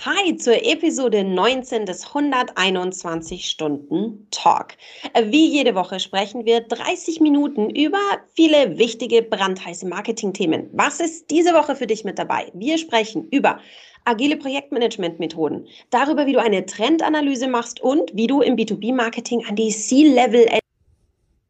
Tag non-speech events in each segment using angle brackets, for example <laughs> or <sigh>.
Hi zur Episode 19 des 121 Stunden Talk. Wie jede Woche sprechen wir 30 Minuten über viele wichtige brandheiße Marketingthemen. Was ist diese Woche für dich mit dabei? Wir sprechen über agile Projektmanagement-Methoden, darüber, wie du eine Trendanalyse machst und wie du im B2B-Marketing an die C-Level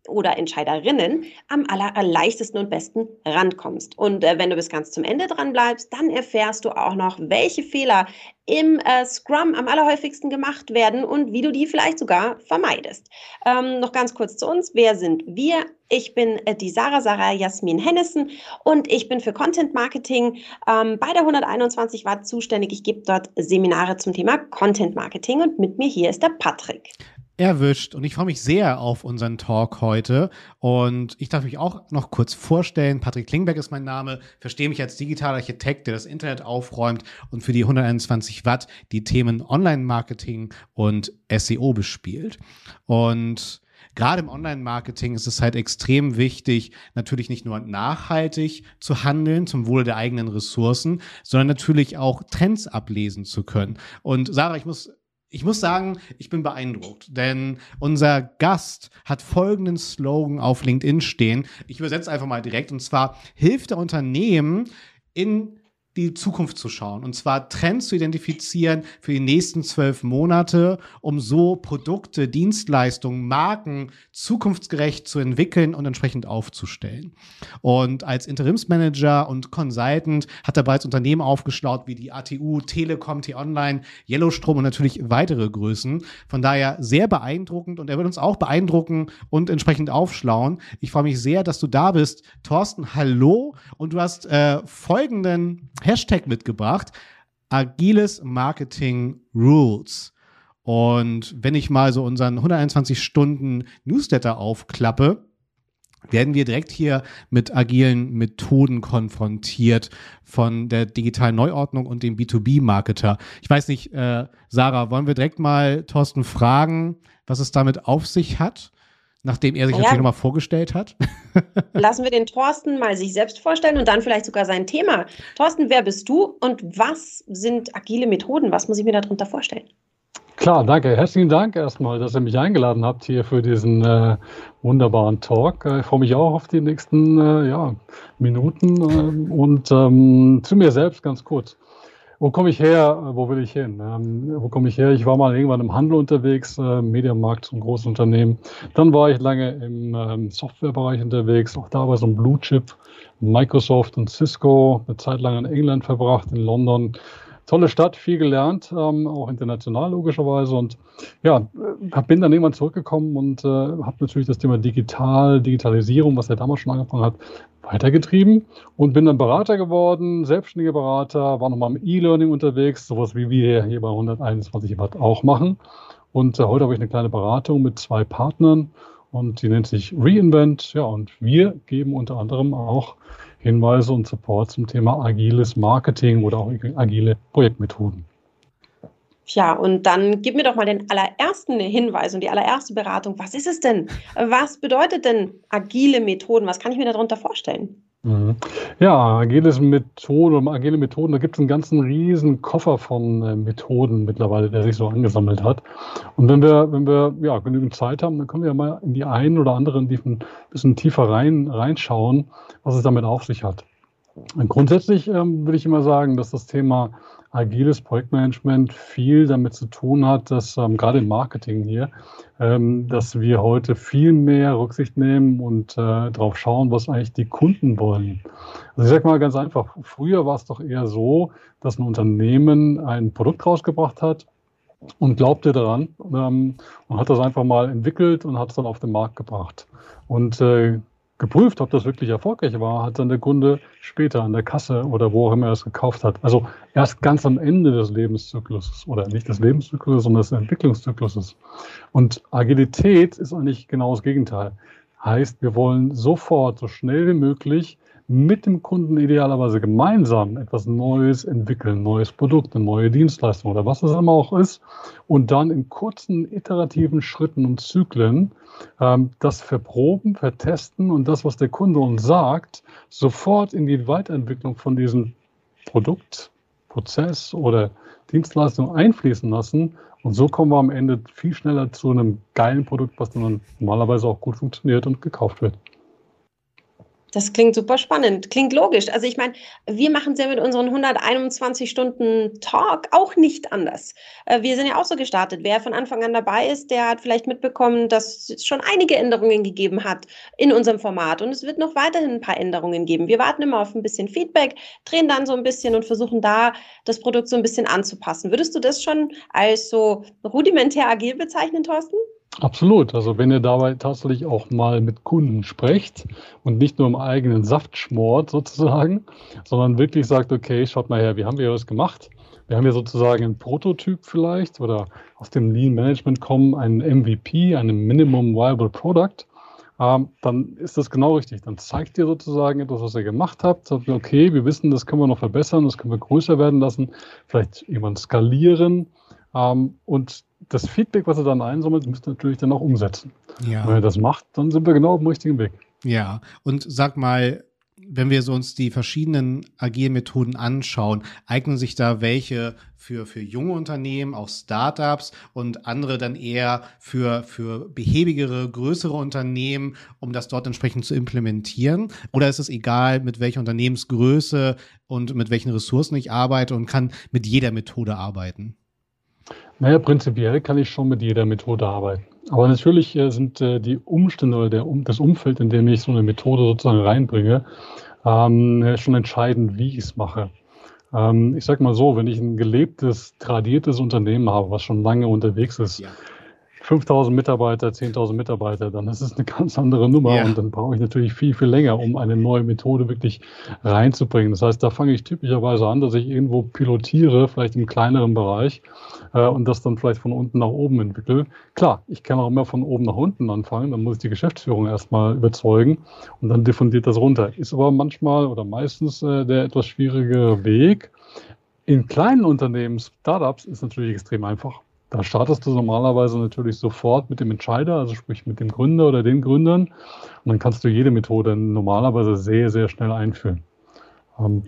oder Entscheiderinnen am aller, leichtesten und besten rankommst. Und äh, wenn du bis ganz zum Ende dran bleibst, dann erfährst du auch noch, welche Fehler im äh, Scrum am allerhäufigsten gemacht werden und wie du die vielleicht sogar vermeidest. Ähm, noch ganz kurz zu uns. Wer sind wir? Ich bin äh, die Sarah, Sarah Jasmin Hennissen und ich bin für Content Marketing ähm, bei der 121 Watt zuständig. Ich gebe dort Seminare zum Thema Content Marketing und mit mir hier ist der Patrick erwischt und ich freue mich sehr auf unseren Talk heute und ich darf mich auch noch kurz vorstellen. Patrick Klingberg ist mein Name, verstehe mich als digitaler Architekt, der das Internet aufräumt und für die 121 Watt die Themen Online-Marketing und SEO bespielt. Und gerade im Online-Marketing ist es halt extrem wichtig, natürlich nicht nur nachhaltig zu handeln zum Wohle der eigenen Ressourcen, sondern natürlich auch Trends ablesen zu können. Und Sarah, ich muss ich muss sagen, ich bin beeindruckt, denn unser Gast hat folgenden Slogan auf LinkedIn stehen. Ich übersetze einfach mal direkt und zwar hilft der Unternehmen in die Zukunft zu schauen und zwar Trends zu identifizieren für die nächsten zwölf Monate, um so Produkte, Dienstleistungen, Marken zukunftsgerecht zu entwickeln und entsprechend aufzustellen. Und als Interimsmanager und Consultant hat er bereits Unternehmen aufgeschlaut wie die ATU, Telekom, T-Online, Yellowstrom und natürlich weitere Größen. Von daher sehr beeindruckend und er wird uns auch beeindrucken und entsprechend aufschlauen. Ich freue mich sehr, dass du da bist. Thorsten, hallo und du hast äh, folgenden Hashtag mitgebracht. Agiles Marketing Rules. Und wenn ich mal so unseren 121 Stunden Newsletter aufklappe, werden wir direkt hier mit agilen Methoden konfrontiert von der digitalen Neuordnung und dem B2B-Marketer. Ich weiß nicht, äh, Sarah, wollen wir direkt mal Thorsten fragen, was es damit auf sich hat? Nachdem er sich ja. natürlich nochmal vorgestellt hat. <laughs> Lassen wir den Thorsten mal sich selbst vorstellen und dann vielleicht sogar sein Thema. Thorsten, wer bist du und was sind agile Methoden? Was muss ich mir darunter vorstellen? Klar, danke. Herzlichen Dank erstmal, dass ihr mich eingeladen habt hier für diesen äh, wunderbaren Talk. Äh, ich freue mich auch auf die nächsten äh, ja, Minuten äh, und ähm, zu mir selbst ganz kurz. Wo komme ich her? Wo will ich hin? Ähm, wo komme ich her? Ich war mal irgendwann im Handel unterwegs, äh, Mediamarkt, so ein großes Unternehmen. Dann war ich lange im ähm, Softwarebereich unterwegs, auch da war so ein Blue Chip, Microsoft und Cisco, eine Zeit lang in England verbracht, in London. Tolle Stadt, viel gelernt, ähm, auch international logischerweise. Und ja, bin dann irgendwann zurückgekommen und äh, habe natürlich das Thema Digital, Digitalisierung, was er damals schon angefangen hat, weitergetrieben und bin dann Berater geworden, selbstständiger Berater, war nochmal im E-Learning unterwegs, sowas wie wir hier bei 121 Watt auch machen. Und äh, heute habe ich eine kleine Beratung mit zwei Partnern und die nennt sich Reinvent. Ja, und wir geben unter anderem auch Hinweise und Support zum Thema agiles Marketing oder auch agile Projektmethoden. Tja, und dann gib mir doch mal den allerersten Hinweis und die allererste Beratung. Was ist es denn? Was bedeutet denn agile Methoden? Was kann ich mir darunter vorstellen? Mhm. Ja, agiles Methoden, agile Methoden, da gibt es einen ganzen riesen Koffer von äh, Methoden mittlerweile, der sich so angesammelt hat. Und wenn wir, wenn wir ja, genügend Zeit haben, dann können wir ja mal in die einen oder anderen ein bisschen tiefer rein, reinschauen, was es damit auf sich hat. Und grundsätzlich ähm, würde ich immer sagen, dass das Thema agiles Projektmanagement viel damit zu tun hat, dass ähm, gerade im Marketing hier, ähm, dass wir heute viel mehr Rücksicht nehmen und äh, darauf schauen, was eigentlich die Kunden wollen. Also ich sage mal ganz einfach, früher war es doch eher so, dass ein Unternehmen ein Produkt rausgebracht hat und glaubte daran ähm, und hat das einfach mal entwickelt und hat es dann auf den Markt gebracht. Und äh, geprüft, ob das wirklich erfolgreich war, hat dann der Kunde später an der Kasse oder wo auch immer er es gekauft hat. Also erst ganz am Ende des Lebenszykluses oder nicht des Lebenszykluses, sondern des Entwicklungszykluses. Und Agilität ist eigentlich genau das Gegenteil. Heißt, wir wollen sofort, so schnell wie möglich mit dem Kunden idealerweise gemeinsam etwas Neues entwickeln, neues Produkt, eine neue Dienstleistung oder was es immer auch ist, und dann in kurzen iterativen Schritten und Zyklen ähm, das verproben, vertesten und das, was der Kunde uns sagt, sofort in die Weiterentwicklung von diesem Produkt, Prozess oder Dienstleistung einfließen lassen. Und so kommen wir am Ende viel schneller zu einem geilen Produkt, was dann normalerweise auch gut funktioniert und gekauft wird. Das klingt super spannend, klingt logisch. Also ich meine, wir machen es ja mit unseren 121 Stunden Talk auch nicht anders. Äh, wir sind ja auch so gestartet. Wer von Anfang an dabei ist, der hat vielleicht mitbekommen, dass es schon einige Änderungen gegeben hat in unserem Format. Und es wird noch weiterhin ein paar Änderungen geben. Wir warten immer auf ein bisschen Feedback, drehen dann so ein bisschen und versuchen da das Produkt so ein bisschen anzupassen. Würdest du das schon als so rudimentär agil bezeichnen, Thorsten? Absolut. Also wenn ihr dabei tatsächlich auch mal mit Kunden sprecht und nicht nur im eigenen Saft schmort sozusagen, sondern wirklich sagt, okay, schaut mal her, wie haben wir das gemacht? Wir haben ja sozusagen einen Prototyp vielleicht oder aus dem Lean Management kommen, einen MVP, einen Minimum Viable Product. Ähm, dann ist das genau richtig. Dann zeigt ihr sozusagen etwas, was ihr gemacht habt. Sagt okay, wir wissen, das können wir noch verbessern, das können wir größer werden lassen, vielleicht jemand skalieren. Ähm, und das Feedback, was er dann einsammelt, müsst ihr natürlich dann auch umsetzen. Ja. Wenn er das macht, dann sind wir genau auf dem richtigen Weg. Ja, und sag mal, wenn wir so uns die verschiedenen Agilmethoden anschauen, eignen sich da welche für, für junge Unternehmen, auch Startups und andere dann eher für, für behäbigere, größere Unternehmen, um das dort entsprechend zu implementieren? Oder ist es egal, mit welcher Unternehmensgröße und mit welchen Ressourcen ich arbeite und kann mit jeder Methode arbeiten? Naja, prinzipiell kann ich schon mit jeder Methode arbeiten. Aber natürlich äh, sind äh, die Umstände oder der, das Umfeld, in dem ich so eine Methode sozusagen reinbringe, ähm, schon entscheidend, wie ich es mache. Ähm, ich sage mal so, wenn ich ein gelebtes, tradiertes Unternehmen habe, was schon lange unterwegs ist, ja. 5000 Mitarbeiter, 10.000 Mitarbeiter, dann ist es eine ganz andere Nummer ja. und dann brauche ich natürlich viel, viel länger, um eine neue Methode wirklich reinzubringen. Das heißt, da fange ich typischerweise an, dass ich irgendwo pilotiere, vielleicht im kleineren Bereich äh, und das dann vielleicht von unten nach oben entwickle. Klar, ich kann auch immer von oben nach unten anfangen, dann muss ich die Geschäftsführung erstmal überzeugen und dann diffundiert das runter. Ist aber manchmal oder meistens äh, der etwas schwierige Weg. In kleinen Unternehmen, Startups, ist natürlich extrem einfach. Da startest du normalerweise natürlich sofort mit dem Entscheider, also sprich mit dem Gründer oder den Gründern. Und dann kannst du jede Methode normalerweise sehr, sehr schnell einführen. Ähm,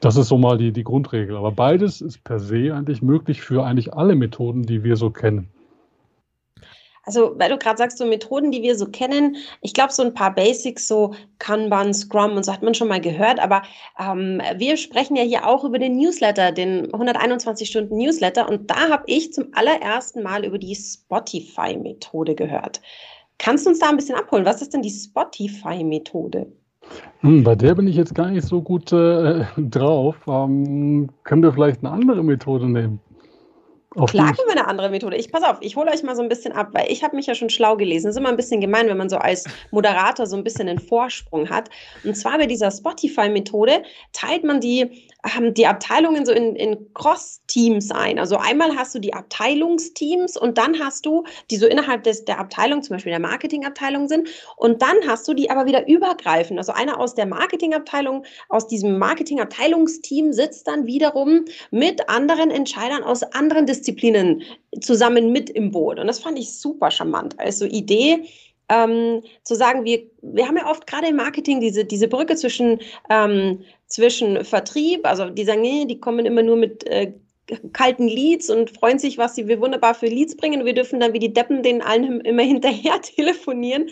das ist so mal die, die Grundregel. Aber beides ist per se eigentlich möglich für eigentlich alle Methoden, die wir so kennen. Also, weil du gerade sagst, so Methoden, die wir so kennen, ich glaube, so ein paar Basics, so Kanban, Scrum und so hat man schon mal gehört, aber ähm, wir sprechen ja hier auch über den Newsletter, den 121 Stunden Newsletter und da habe ich zum allerersten Mal über die Spotify-Methode gehört. Kannst du uns da ein bisschen abholen? Was ist denn die Spotify-Methode? Hm, bei der bin ich jetzt gar nicht so gut äh, drauf. Ähm, können wir vielleicht eine andere Methode nehmen? Klar können wir eine andere Methode. Ich pass auf, ich hole euch mal so ein bisschen ab, weil ich habe mich ja schon schlau gelesen. Das ist immer ein bisschen gemein, wenn man so als Moderator so ein bisschen einen Vorsprung hat. Und zwar bei dieser Spotify-Methode teilt man die, ähm, die Abteilungen so in, in Cross-Teams ein. Also einmal hast du die Abteilungsteams und dann hast du, die so innerhalb des, der Abteilung, zum Beispiel der Marketingabteilung sind. Und dann hast du die aber wieder übergreifend. Also einer aus der Marketingabteilung, aus diesem Marketingabteilungsteam sitzt dann wiederum mit anderen Entscheidern aus anderen Disziplinen Disziplinen zusammen mit im Boot. Und das fand ich super charmant Also Idee, ähm, zu sagen, wir, wir haben ja oft gerade im Marketing diese, diese Brücke zwischen, ähm, zwischen Vertrieb, also die sagen, nee, die kommen immer nur mit äh, kalten Leads und freuen sich, was sie wunderbar für Leads bringen. Wir dürfen dann wie die Deppen den allen immer <laughs> hinterher telefonieren.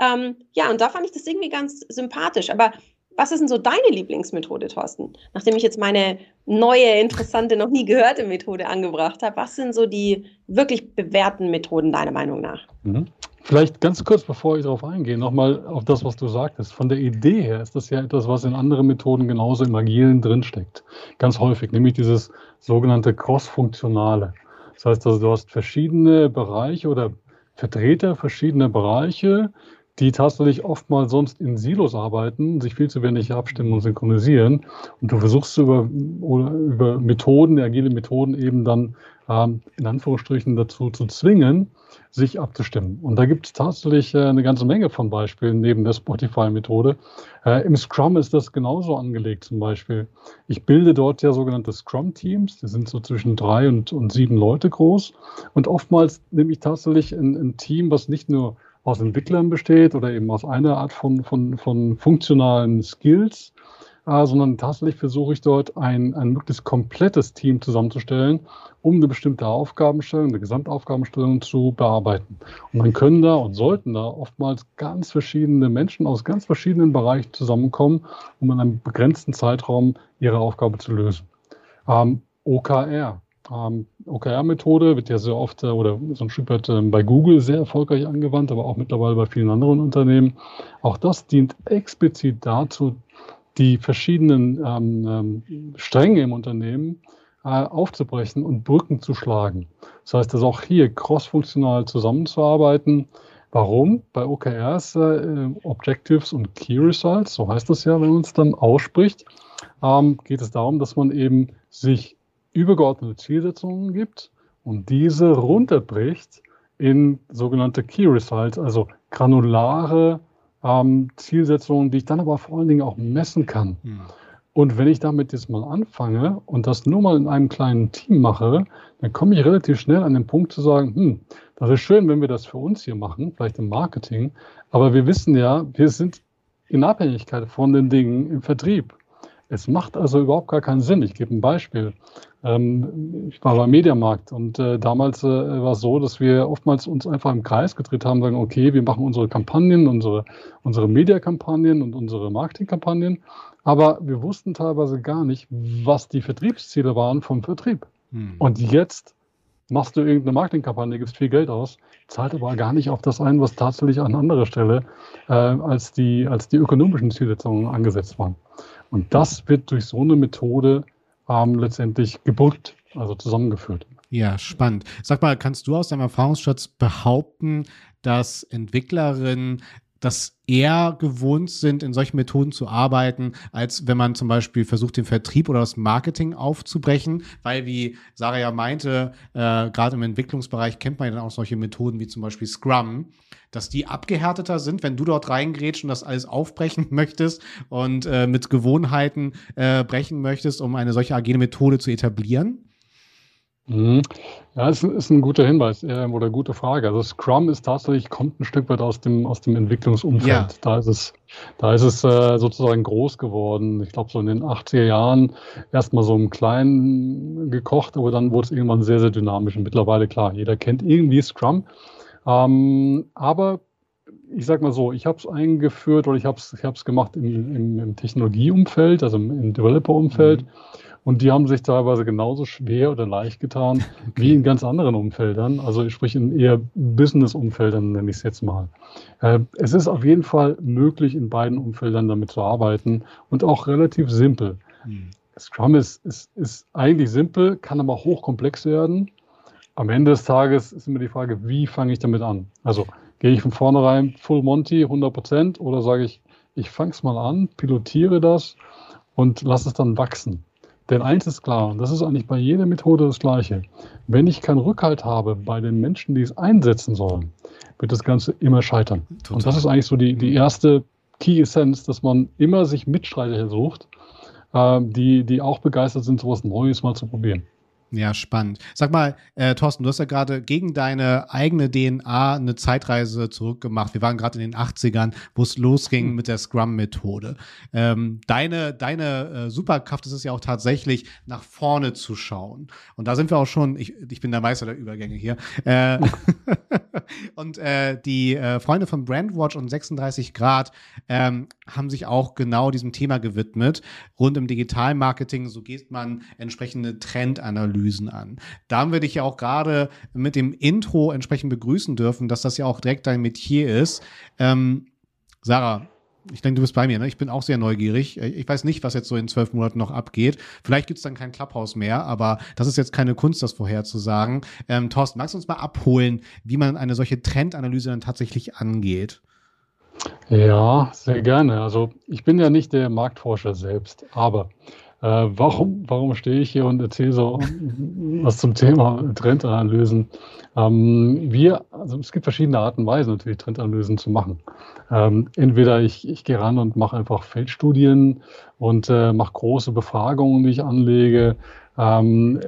Ähm, ja, und da fand ich das irgendwie ganz sympathisch. Aber was ist denn so deine Lieblingsmethode, Thorsten? Nachdem ich jetzt meine neue, interessante, noch nie gehörte Methode angebracht habe, was sind so die wirklich bewährten Methoden deiner Meinung nach? Mhm. Vielleicht ganz kurz, bevor ich darauf eingehe, nochmal auf das, was du sagtest. Von der Idee her ist das ja etwas, was in anderen Methoden genauso im Agilen drinsteckt. Ganz häufig, nämlich dieses sogenannte Cross-Funktionale. Das heißt also, du hast verschiedene Bereiche oder Vertreter verschiedener Bereiche, die tatsächlich oftmals sonst in Silos arbeiten, sich viel zu wenig abstimmen und synchronisieren. Und du versuchst über, über Methoden, agile Methoden eben dann ähm, in Anführungsstrichen dazu zu zwingen, sich abzustimmen. Und da gibt es tatsächlich äh, eine ganze Menge von Beispielen neben der Spotify-Methode. Äh, Im Scrum ist das genauso angelegt zum Beispiel. Ich bilde dort ja sogenannte Scrum-Teams, die sind so zwischen drei und, und sieben Leute groß. Und oftmals nehme ich tatsächlich ein, ein Team, was nicht nur aus Entwicklern besteht oder eben aus einer Art von, von, von funktionalen Skills, äh, sondern tatsächlich versuche ich dort ein, ein möglichst komplettes Team zusammenzustellen, um eine bestimmte Aufgabenstellung, eine Gesamtaufgabenstellung zu bearbeiten. Und dann können da und sollten da oftmals ganz verschiedene Menschen aus ganz verschiedenen Bereichen zusammenkommen, um in einem begrenzten Zeitraum ihre Aufgabe zu lösen. Ähm, OKR, ähm, OKR-Methode wird ja sehr oft äh, oder so ein Stück weit äh, bei Google sehr erfolgreich angewandt, aber auch mittlerweile bei vielen anderen Unternehmen. Auch das dient explizit dazu, die verschiedenen ähm, ähm, Stränge im Unternehmen äh, aufzubrechen und Brücken zu schlagen. Das heißt, dass auch hier crossfunktional zusammenzuarbeiten. Warum? Bei OKRs, äh, Objectives und Key Results, so heißt das ja, wenn man es dann ausspricht, ähm, geht es darum, dass man eben sich übergeordnete Zielsetzungen gibt und diese runterbricht in sogenannte Key Results, also granulare ähm, Zielsetzungen, die ich dann aber vor allen Dingen auch messen kann. Mhm. Und wenn ich damit jetzt mal anfange und das nur mal in einem kleinen Team mache, dann komme ich relativ schnell an den Punkt zu sagen, hm, das ist schön, wenn wir das für uns hier machen, vielleicht im Marketing, aber wir wissen ja, wir sind in Abhängigkeit von den Dingen im Vertrieb. Es macht also überhaupt gar keinen Sinn. Ich gebe ein Beispiel. Ähm, ich war beim Mediamarkt und äh, damals äh, war es so, dass wir oftmals uns einfach im Kreis gedreht haben, sagen, okay, wir machen unsere Kampagnen, unsere, unsere Mediakampagnen und unsere Marketingkampagnen, aber wir wussten teilweise gar nicht, was die Vertriebsziele waren vom Vertrieb. Hm. Und jetzt machst du irgendeine Marketingkampagne, gibst viel Geld aus, zahlt aber gar nicht auf das ein, was tatsächlich an anderer Stelle äh, als, die, als die ökonomischen Zielsetzungen angesetzt waren. Und das wird durch so eine Methode ähm, letztendlich gebrückt, also zusammengeführt. Ja, spannend. Sag mal, kannst du aus deinem Erfahrungsschatz behaupten, dass Entwicklerinnen das eher gewohnt sind, in solchen Methoden zu arbeiten, als wenn man zum Beispiel versucht, den Vertrieb oder das Marketing aufzubrechen, weil wie Sarah ja meinte, äh, gerade im Entwicklungsbereich kennt man ja dann auch solche Methoden wie zum Beispiel Scrum, dass die abgehärteter sind, wenn du dort reingrätst und das alles aufbrechen <laughs> möchtest und äh, mit Gewohnheiten äh, brechen möchtest, um eine solche agile Methode zu etablieren? Mhm. Ja, ist, ist ein guter Hinweis äh, oder gute Frage. Also Scrum ist tatsächlich, kommt ein Stück weit aus dem, aus dem Entwicklungsumfeld. Ja. Da ist es, da ist es äh, sozusagen groß geworden. Ich glaube, so in den 80er Jahren erstmal so im Kleinen gekocht, aber dann wurde es irgendwann sehr, sehr dynamisch. Und mittlerweile, klar, jeder kennt irgendwie Scrum. Ähm, aber ich sag mal so, ich habe es eingeführt oder ich habe es ich gemacht im, im, im Technologieumfeld, also im, im Developer-Umfeld. Mhm. Und die haben sich teilweise genauso schwer oder leicht getan <laughs> wie in ganz anderen Umfeldern. Also sprich in eher Business-Umfeldern nenne ich es jetzt mal. Äh, es ist auf jeden Fall möglich, in beiden Umfeldern damit zu arbeiten und auch relativ simpel. Hm. Scrum ist, ist, ist eigentlich simpel, kann aber hochkomplex werden. Am Ende des Tages ist immer die Frage, wie fange ich damit an? Also gehe ich von vornherein Full Monty 100 Prozent oder sage ich, ich fange es mal an, pilotiere das und lasse es dann wachsen. Denn eins ist klar, und das ist eigentlich bei jeder Methode das Gleiche. Wenn ich keinen Rückhalt habe bei den Menschen, die es einsetzen sollen, wird das Ganze immer scheitern. Total. Und das ist eigentlich so die, die erste Key Essence, dass man immer sich Mitstreiter sucht, äh, die, die auch begeistert sind, sowas Neues mal zu probieren. Ja, spannend. Sag mal, äh, Thorsten, du hast ja gerade gegen deine eigene DNA eine Zeitreise zurückgemacht. Wir waren gerade in den 80ern, wo es losging hm. mit der Scrum-Methode. Ähm, deine deine äh, Superkraft ist es ja auch tatsächlich, nach vorne zu schauen. Und da sind wir auch schon, ich, ich bin der Meister der Übergänge hier. Äh, <laughs> und äh, die äh, Freunde von Brandwatch und 36 Grad ähm, haben sich auch genau diesem Thema gewidmet. Rund im Digitalmarketing, so geht man entsprechende Trendanalysen an. Da haben wir dich ja auch gerade mit dem Intro entsprechend begrüßen dürfen, dass das ja auch direkt dein Metier ist. Ähm, Sarah, ich denke, du bist bei mir, ne? Ich bin auch sehr neugierig. Ich weiß nicht, was jetzt so in zwölf Monaten noch abgeht. Vielleicht gibt es dann kein Clubhouse mehr, aber das ist jetzt keine Kunst, das vorherzusagen. Ähm, Thorsten, magst du uns mal abholen, wie man eine solche Trendanalyse dann tatsächlich angeht? Ja, sehr gerne. Also ich bin ja nicht der Marktforscher selbst, aber äh, warum, warum stehe ich hier und erzähle so was zum Thema Trendanalysen? Ähm, wir, also es gibt verschiedene Arten und Weisen natürlich Trendanalysen zu machen. Ähm, entweder ich, ich gehe ran und mache einfach Feldstudien und äh, mache große Befragungen, die ich anlege. Ähm,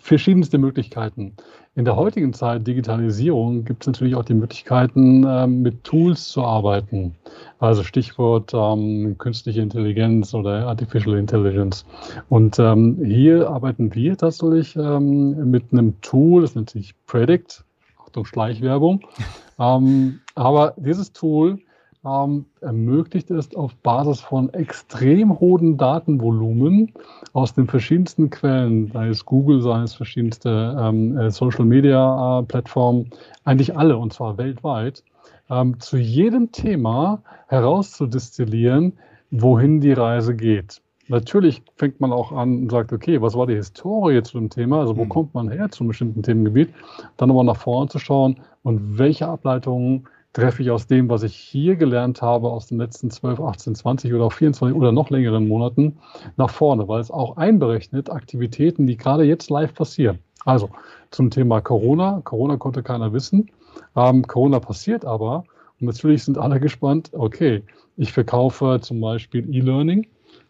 verschiedenste Möglichkeiten. In der heutigen Zeit Digitalisierung gibt es natürlich auch die Möglichkeiten, ähm, mit Tools zu arbeiten. Also Stichwort ähm, künstliche Intelligenz oder Artificial Intelligence. Und ähm, hier arbeiten wir tatsächlich ähm, mit einem Tool, das nennt sich Predict. Achtung, Schleichwerbung. <laughs> Ähm, aber dieses Tool ähm, ermöglicht es auf Basis von extrem hohen Datenvolumen aus den verschiedensten Quellen, sei es Google, sei es verschiedenste ähm, äh, Social Media äh, eigentlich alle und zwar weltweit, ähm, zu jedem Thema herauszudestillieren, wohin die Reise geht. Natürlich fängt man auch an und sagt, okay, was war die Historie zu dem Thema? Also wo mhm. kommt man her zu einem bestimmten Themengebiet? Dann aber nach vorne zu schauen und welche Ableitungen treffe ich aus dem, was ich hier gelernt habe, aus den letzten 12, 18, 20 oder auch 24 oder noch längeren Monaten nach vorne, weil es auch einberechnet Aktivitäten, die gerade jetzt live passieren. Also zum Thema Corona. Corona konnte keiner wissen. Ähm, Corona passiert aber. Und natürlich sind alle gespannt, okay, ich verkaufe zum Beispiel E-Learning.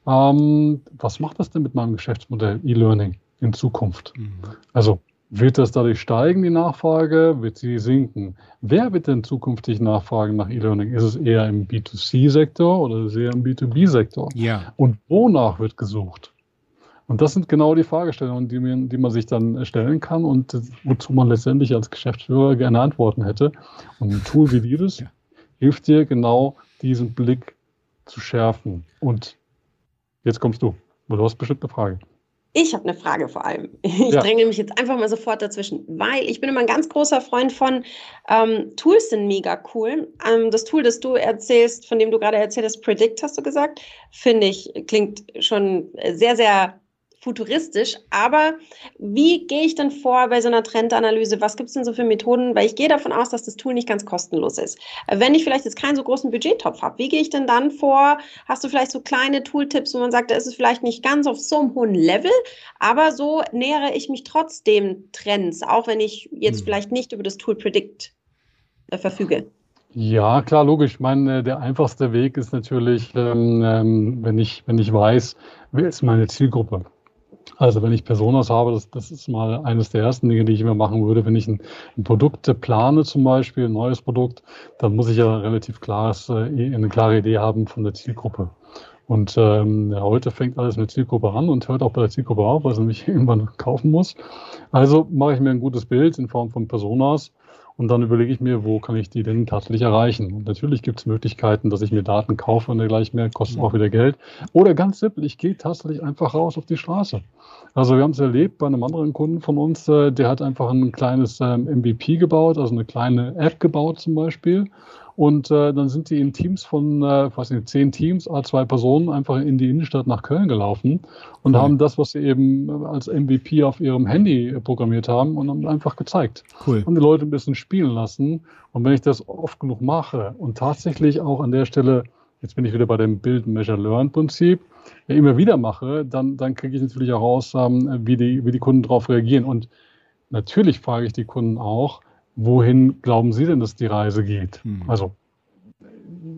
Ähm, was macht das denn mit meinem Geschäftsmodell E-Learning in Zukunft? Mhm. Also wird das dadurch steigen, die Nachfrage? Wird sie sinken? Wer wird denn zukünftig nachfragen nach E-Learning? Ist es eher im B2C-Sektor oder ist es eher im B2B-Sektor? Ja. Und wonach wird gesucht? Und das sind genau die Fragestellungen, die man, die man sich dann stellen kann und wozu man letztendlich als Geschäftsführer gerne Antworten hätte. Und ein Tool wie dieses ja. hilft dir genau diesen Blick zu schärfen. Und jetzt kommst du. Du hast bestimmt eine Frage. Ich habe eine Frage vor allem. <laughs> Ich ja. dränge mich jetzt einfach mal sofort dazwischen, weil ich bin immer ein ganz großer Freund von ähm, Tools sind mega cool. Ähm, das Tool, das du erzählst, von dem du gerade erzählt hast, Predict, hast du gesagt, finde ich, klingt schon sehr, sehr futuristisch, aber wie gehe ich denn vor bei so einer Trendanalyse? Was gibt es denn so für Methoden? Weil ich gehe davon aus, dass das Tool nicht ganz kostenlos ist. Wenn ich vielleicht jetzt keinen so großen Budgettopf habe, wie gehe ich denn dann vor? Hast du vielleicht so kleine Tooltips, wo man sagt, da ist es vielleicht nicht ganz auf so einem hohen Level, aber so nähere ich mich trotzdem Trends, auch wenn ich jetzt hm. vielleicht nicht über das Tool Predict äh, verfüge? Ja, klar, logisch. Ich meine, der einfachste Weg ist natürlich, ähm, ähm, wenn, ich, wenn ich weiß, wer ist meine Zielgruppe. Also wenn ich Personas habe, das, das ist mal eines der ersten Dinge, die ich immer machen würde. Wenn ich ein, ein Produkt plane, zum Beispiel ein neues Produkt, dann muss ich ja relativ klares, äh, eine klare Idee haben von der Zielgruppe. Und ähm, heute fängt alles mit Zielgruppe an und hört auch bei der Zielgruppe auf, weil sie mich irgendwann kaufen muss. Also mache ich mir ein gutes Bild in Form von Personas und dann überlege ich mir, wo kann ich die denn tatsächlich erreichen? Und natürlich gibt es Möglichkeiten, dass ich mir Daten kaufe und dergleichen mehr, kostet auch wieder Geld. Oder ganz simpel, ich gehe tatsächlich einfach raus auf die Straße. Also wir haben es erlebt bei einem anderen Kunden von uns, äh, der hat einfach ein kleines ähm, MVP gebaut, also eine kleine App gebaut zum Beispiel. Und äh, dann sind die in Teams von, äh, weiß nicht, zehn Teams, A2 Personen, einfach in die Innenstadt nach Köln gelaufen und cool. haben das, was sie eben äh, als MVP auf ihrem Handy programmiert haben und haben einfach gezeigt. Cool. Und die Leute ein bisschen spielen lassen. Und wenn ich das oft genug mache und tatsächlich auch an der Stelle, jetzt bin ich wieder bei dem Build, Measure, Learn Prinzip, ja, immer wieder mache, dann, dann kriege ich natürlich auch raus, ähm, wie, die, wie die Kunden darauf reagieren. Und natürlich frage ich die Kunden auch, wohin glauben Sie denn, dass die Reise geht? Hm. Also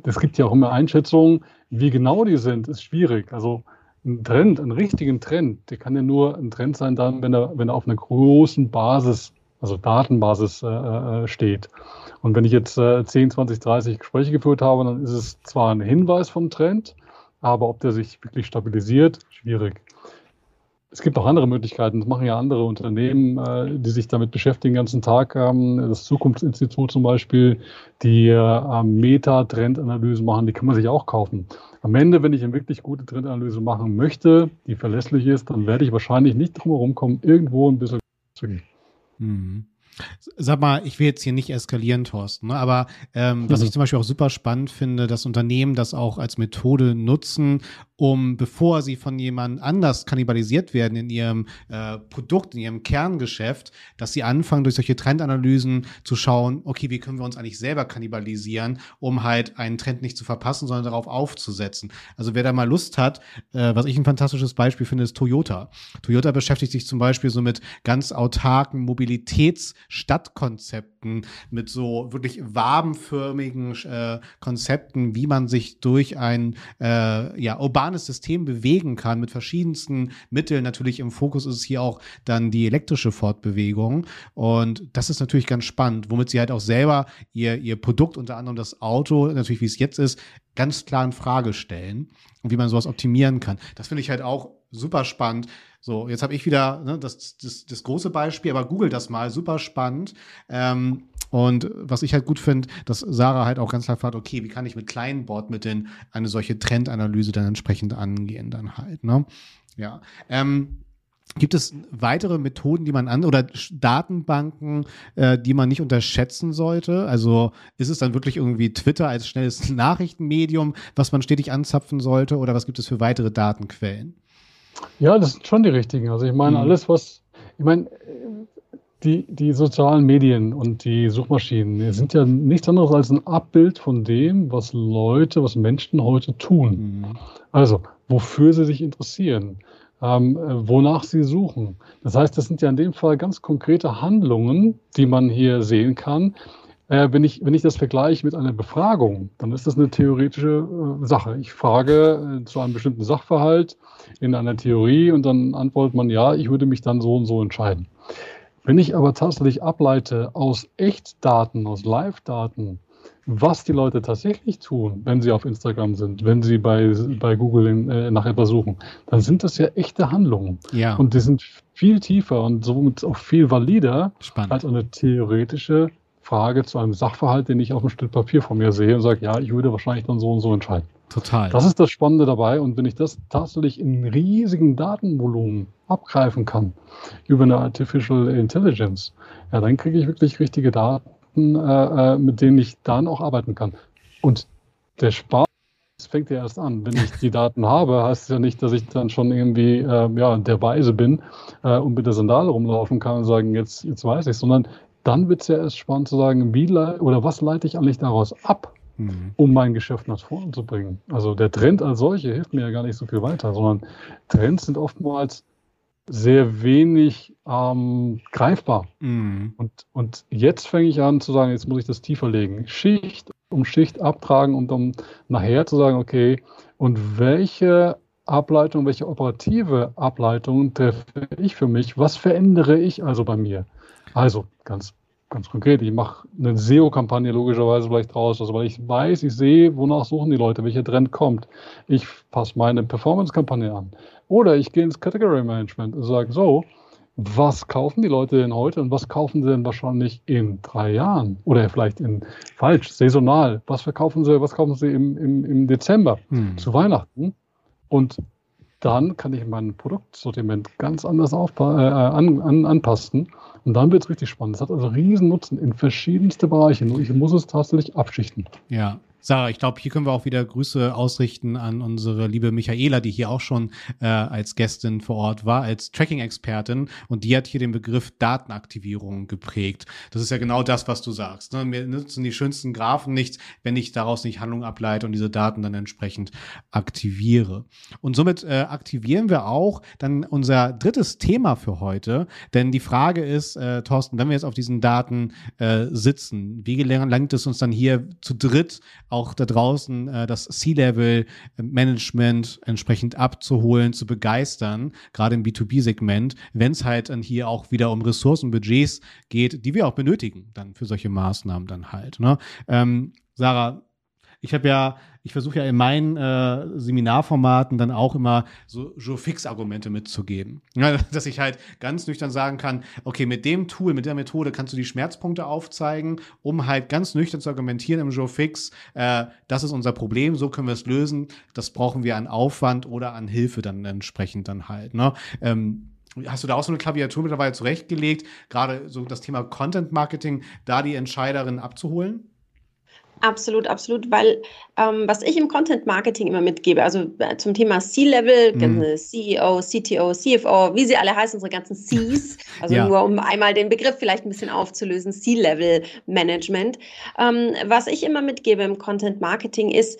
es gibt ja auch immer Einschätzungen, wie genau die sind, ist schwierig. Also ein Trend, einen richtigen Trend, der kann ja nur ein Trend sein dann, wenn er, wenn er auf einer großen Basis, also Datenbasis äh, äh steht. Und wenn ich jetzt äh, 10, 20, 30 Gespräche geführt habe, dann ist es zwar ein Hinweis vom Trend, aber ob der sich wirklich stabilisiert, schwierig. Es gibt auch andere Möglichkeiten. Das machen ja andere Unternehmen, äh, die sich damit beschäftigen den ganzen Tag. Ähm, das Zukunftsinstitut zum Beispiel, die äh, Meta-Trendanalysen machen, die kann man sich auch kaufen. Am Ende, wenn ich eine wirklich gute Trendanalyse machen möchte, die verlässlich ist, dann werde ich wahrscheinlich nicht drum herum kommen, irgendwo ein bisschen zu gehen. Mhm. Sag mal, ich will jetzt hier nicht eskalieren, Thorsten, ne? aber ähm, mhm. was ich zum Beispiel auch super spannend finde, dass Unternehmen das auch als Methode nutzen, um, bevor sie von jemand anders kannibalisiert werden in ihrem äh, Produkt, in ihrem Kerngeschäft, dass sie anfangen, durch solche Trendanalysen zu schauen, okay, wie können wir uns eigentlich selber kannibalisieren, um halt einen Trend nicht zu verpassen, sondern darauf aufzusetzen. Also wer da mal Lust hat, äh, was ich ein fantastisches Beispiel finde, ist Toyota. Toyota beschäftigt sich zum Beispiel so mit ganz autarken Mobilitätsstadtkonzepten, mit so wirklich wabenförmigen äh, Konzepten, wie man sich durch ein äh, ja, urban urbanes System bewegen kann mit verschiedensten Mitteln. Natürlich im Fokus ist es hier auch dann die elektrische Fortbewegung. Und das ist natürlich ganz spannend, womit sie halt auch selber ihr, ihr Produkt, unter anderem das Auto, natürlich wie es jetzt ist, ganz klar in Frage stellen und wie man sowas optimieren kann. Das finde ich halt auch super spannend. So, jetzt habe ich wieder ne, das, das, das große Beispiel, aber google das mal, super spannend. Ähm, und was ich halt gut finde, dass Sarah halt auch ganz klar fragt, okay, wie kann ich mit kleinen Bordmitteln eine solche Trendanalyse dann entsprechend angehen, dann halt, ne? Ja. Ähm, Gibt es weitere Methoden, die man an oder Datenbanken, äh, die man nicht unterschätzen sollte? Also ist es dann wirklich irgendwie Twitter als schnelles <laughs> Nachrichtenmedium, was man stetig anzapfen sollte, oder was gibt es für weitere Datenquellen? Ja, das sind schon die richtigen. Also ich meine, mhm. alles, was, ich meine, die, die sozialen Medien und die Suchmaschinen sind ja nichts anderes als ein Abbild von dem, was Leute, was Menschen heute tun. Mhm. Also, wofür sie sich interessieren, ähm, äh, wonach sie suchen. Das heißt, das sind ja in dem Fall ganz konkrete Handlungen, die man hier sehen kann. Äh, wenn, ich, wenn ich das vergleiche mit einer Befragung, dann ist das eine theoretische äh, Sache. Ich frage äh, zu einem bestimmten Sachverhalt in einer Theorie und dann antwortet man, ja, ich würde mich dann so und so entscheiden. Wenn ich aber tatsächlich ableite aus Echtdaten, aus Live-Daten, was die Leute tatsächlich tun, wenn sie auf Instagram sind, wenn sie bei, bei Google in, äh, nach etwas suchen, dann sind das ja echte Handlungen. Ja. Und die sind viel tiefer und somit auch viel valider Spannend. als eine theoretische Frage zu einem Sachverhalt, den ich auf einem Stück Papier vor mir sehe und sage, ja, ich würde wahrscheinlich dann so und so entscheiden. Total. Das ist das Spannende dabei. Und wenn ich das tatsächlich in riesigen Datenvolumen abgreifen kann über eine Artificial Intelligence, ja, dann kriege ich wirklich richtige Daten, äh, äh mit denen ich dann auch arbeiten kann. Und der Spaß fängt ja erst an. Wenn ich die Daten <laughs> habe, heißt es ja nicht, dass ich dann schon irgendwie äh, ja, der Weise bin äh, und mit der Sandale rumlaufen kann und sagen, jetzt, jetzt weiß ich, sondern dann wird es ja erst spannend zu sagen, wie oder was leite ich eigentlich daraus ab? mhm. um mein Geschäft nach vorne zu bringen. Also der Trend als solche hilft mir ja gar nicht so viel weiter, sondern Trends sind oftmals sehr wenig ähm, greifbar. Mhm. Und, und jetzt fange ich an zu sagen, jetzt muss ich das tiefer legen. Schicht um Schicht abtragen und um nachher zu sagen, okay, und welche Ableitung, welche operative Ableitung treffe ich für mich? Was verändere ich also bei mir? Also ganz ganz konkret, ich mache eine SEO-Kampagne logischerweise vielleicht draus, also weil ich weiß, ich sehe, wonach suchen die Leute, welcher Trend kommt. Ich passe meine Performance-Kampagne an. Oder ich gehe ins Category Management und sage so, was kaufen die Leute denn heute und was kaufen sie denn wahrscheinlich in drei Jahren? Oder vielleicht in falsch, saisonal. Was verkaufen sie, was kaufen sie im, im, im Dezember hm. zu Weihnachten? Und dann kann ich mein Produktsortiment ganz anders äh, an, an, anpassen und dann wird es richtig spannend. Es hat also riesen Nutzen in verschiedenste Bereiche. Nur ich muss es tatsächlich abschichten. Ja, Sarah, ich glaube, hier können wir auch wieder Grüße ausrichten an unsere liebe Michaela, die hier auch schon äh, als Gästin vor Ort war, als Tracking-Expertin. Und die hat hier den Begriff Datenaktivierung geprägt. Das ist ja genau das, was du sagst. Ne? Mir nutzen die schönsten Graphen nichts, wenn ich daraus nicht Handlung ableite und diese Daten dann entsprechend aktiviere. Und somit äh, aktivieren wir auch dann unser drittes Thema für heute. Denn die Frage ist, äh, Thorsten, wenn wir jetzt auf diesen Daten äh, sitzen, wie gelangt es uns dann hier zu dritt auch da draußen äh, das C-Level-Management entsprechend abzuholen, zu begeistern, gerade im B2B-Segment, wenn es halt dann hier auch wieder um Ressourcen, Budgets geht, die wir auch benötigen dann für solche Maßnahmen dann halt. Ne? Ähm, Sarah, ich habe ja, ich versuche ja in meinen äh, Seminarformaten dann auch immer so Joe-Fix-Argumente mitzugeben. <laughs> Ja, dass ich halt ganz nüchtern sagen kann, okay, mit dem Tool, mit der Methode kannst du die Schmerzpunkte aufzeigen, um halt ganz nüchtern zu argumentieren im Joe-Fix, äh, das ist unser Problem, so können wir es lösen, das brauchen wir an Aufwand oder an Hilfe dann entsprechend dann halt. Ne? Ähm, Hast du da auch so eine Klaviatur mittlerweile zurechtgelegt, gerade so das Thema Content Marketing, da die Entscheiderin abzuholen? Absolut, absolut, weil ähm, was ich im Content Marketing immer mitgebe, also äh, zum Thema C-Level, mhm. CEO, CTO, CFO, wie sie alle heißen, unsere ganzen Cs, <laughs> also ja. nur um einmal den Begriff vielleicht ein bisschen aufzulösen, C-Level Management. Ähm, was ich immer mitgebe im Content Marketing ist,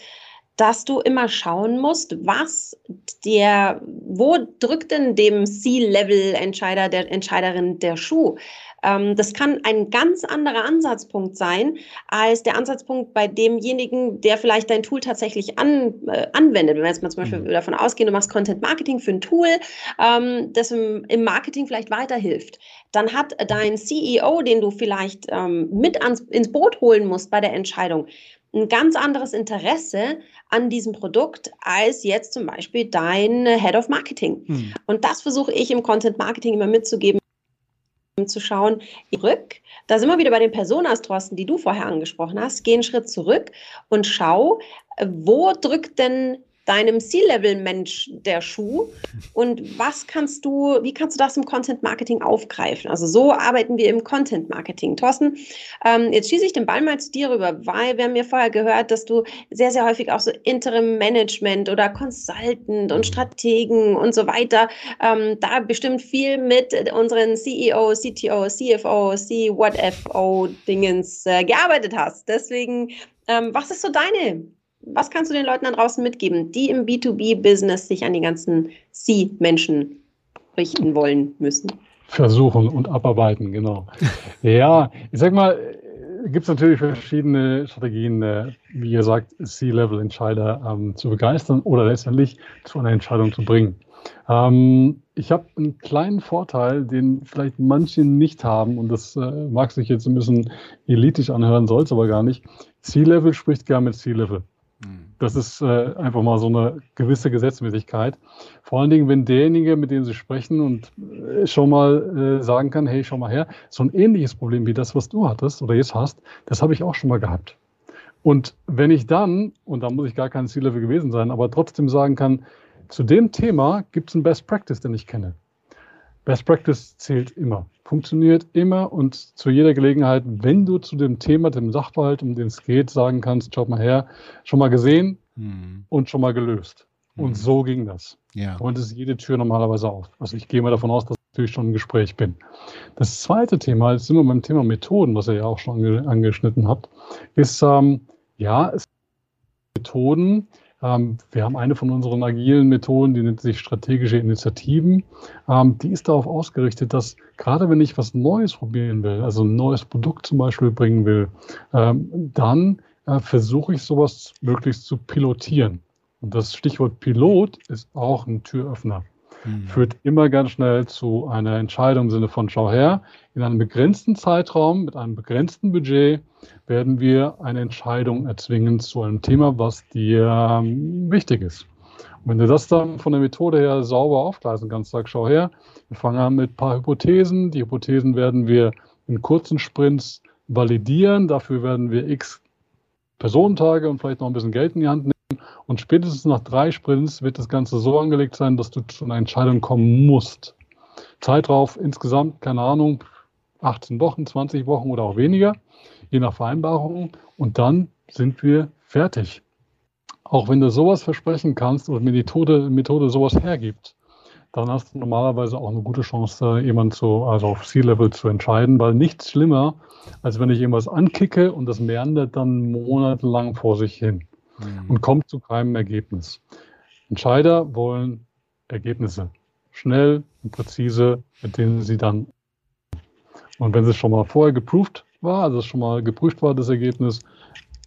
dass du immer schauen musst, was der, wo drückt denn dem C-Level-Entscheider, der Entscheiderin der Schuh? Ähm, das kann ein ganz anderer Ansatzpunkt sein als der Ansatzpunkt bei demjenigen, der vielleicht dein Tool tatsächlich an, äh, anwendet. Wenn wir jetzt mal zum Beispiel mhm. davon ausgehen, du machst Content Marketing für ein Tool, ähm, das im, im, Marketing vielleicht weiterhilft, dann hat dein CEO, den du vielleicht ähm, mit ans, ins Boot holen musst bei der Entscheidung, ein ganz anderes Interesse an diesem Produkt als jetzt zum Beispiel dein Head of Marketing. Hm. Und das versuche ich im Content Marketing immer mitzugeben zu schauen, zurück. Da sind wir wieder bei den Personas, Thorsten, die du vorher angesprochen hast. Geh einen Schritt zurück und schau, wo drückt denn deinem C-Level-Mensch der Schuh und was kannst du, wie kannst du das im Content-Marketing aufgreifen? Also so arbeiten wir im Content-Marketing. Thorsten, ähm, jetzt schieße ich den Ball mal zu dir rüber, weil wir haben ja vorher gehört, dass du sehr, sehr häufig auch so Interim-Management oder Consultant und Strategen und so weiter ähm, da bestimmt viel mit unseren CEO, CTO, CFO, C-Whatever-Dingens äh, gearbeitet hast. Deswegen, ähm, was ist so deine was kannst du den Leuten da draußen mitgeben, die im B2B-Business sich an die ganzen C-Menschen richten wollen müssen? Versuchen und abarbeiten, genau. <laughs> ja, ich sag mal, gibt es natürlich verschiedene Strategien, äh, wie ihr sagt, C-Level-Entscheider ähm, zu begeistern oder letztendlich zu einer Entscheidung zu bringen. Ähm, ich habe einen kleinen Vorteil, den vielleicht manche nicht haben, und das äh, mag sich jetzt ein bisschen elitisch anhören, soll es aber gar nicht. C-Level spricht gern mit C-Level. Das ist äh, einfach mal so eine gewisse Gesetzmäßigkeit. Vor allen Dingen, wenn derjenige, mit dem Sie sprechen und äh, schon mal äh, sagen kann, hey, schau mal her, so ein ähnliches Problem wie das, was du hattest oder jetzt hast, das habe ich auch schon mal gehabt. Und wenn ich dann, und da muss ich gar kein C-Level gewesen sein, aber trotzdem sagen kann, zu dem Thema gibt es ein Best Practice, den ich kenne. Best Practice zählt immer, funktioniert immer und zu jeder Gelegenheit, wenn du zu dem Thema, dem Sachverhalt, um den es geht, sagen kannst, schau mal her, schon mal gesehen mhm. und schon mal gelöst. Und mhm. so ging das. Ja. Und es ist jede Tür normalerweise auf. Also ich gehe mal davon aus, dass ich natürlich schon im Gespräch bin. Das zweite Thema, jetzt sind wir beim Thema Methoden, was ihr ja auch schon angeschnitten habt, ist, ähm, ja, es Methoden, wir haben eine von unseren agilen Methoden, die nennt sich strategische Initiativen. Ähm, die ist darauf ausgerichtet, dass gerade wenn ich was Neues probieren will, also ein neues Produkt zum Beispiel bringen will, ähm, dann äh, versuche ich sowas möglichst zu pilotieren. Und das Stichwort Pilot ist auch ein Türöffner mhm. führt immer ganz schnell zu einer Entscheidung im Sinne von, schau her, in einem begrenzten Zeitraum mit einem begrenzten Budget werden wir eine Entscheidung erzwingen zu einem Thema, was dir ähm, wichtig ist. Und wenn du das dann von der Methode her sauber aufgleisen kannst, sag, schau her, wir fangen an mit ein paar Hypothesen. Die Hypothesen werden wir in kurzen Sprints validieren. Dafür werden wir x Personentage und vielleicht noch ein bisschen Geld in die Hand nehmen. Und spätestens nach drei Sprints wird das Ganze so angelegt sein, dass du zu einer Entscheidung kommen musst. Zeit drauf insgesamt, keine Ahnung, 18 Wochen, 20 Wochen oder auch weniger, je nach Vereinbarung. Und dann sind wir fertig. Auch wenn du sowas versprechen kannst oder Methode, Methode sowas hergibt, dann hast du normalerweise auch eine gute Chance, jemanden zu, also auf C-Level zu entscheiden, weil nichts schlimmer, als wenn ich irgendwas ankicke und das meandert dann monatelang vor sich hin mhm. und kommt zu keinem Ergebnis. Entscheider wollen Ergebnisse. Schnell und präzise, mit denen sie dann. Und wenn es schon mal vorher geprüft war, also schon mal geprüft war, das Ergebnis,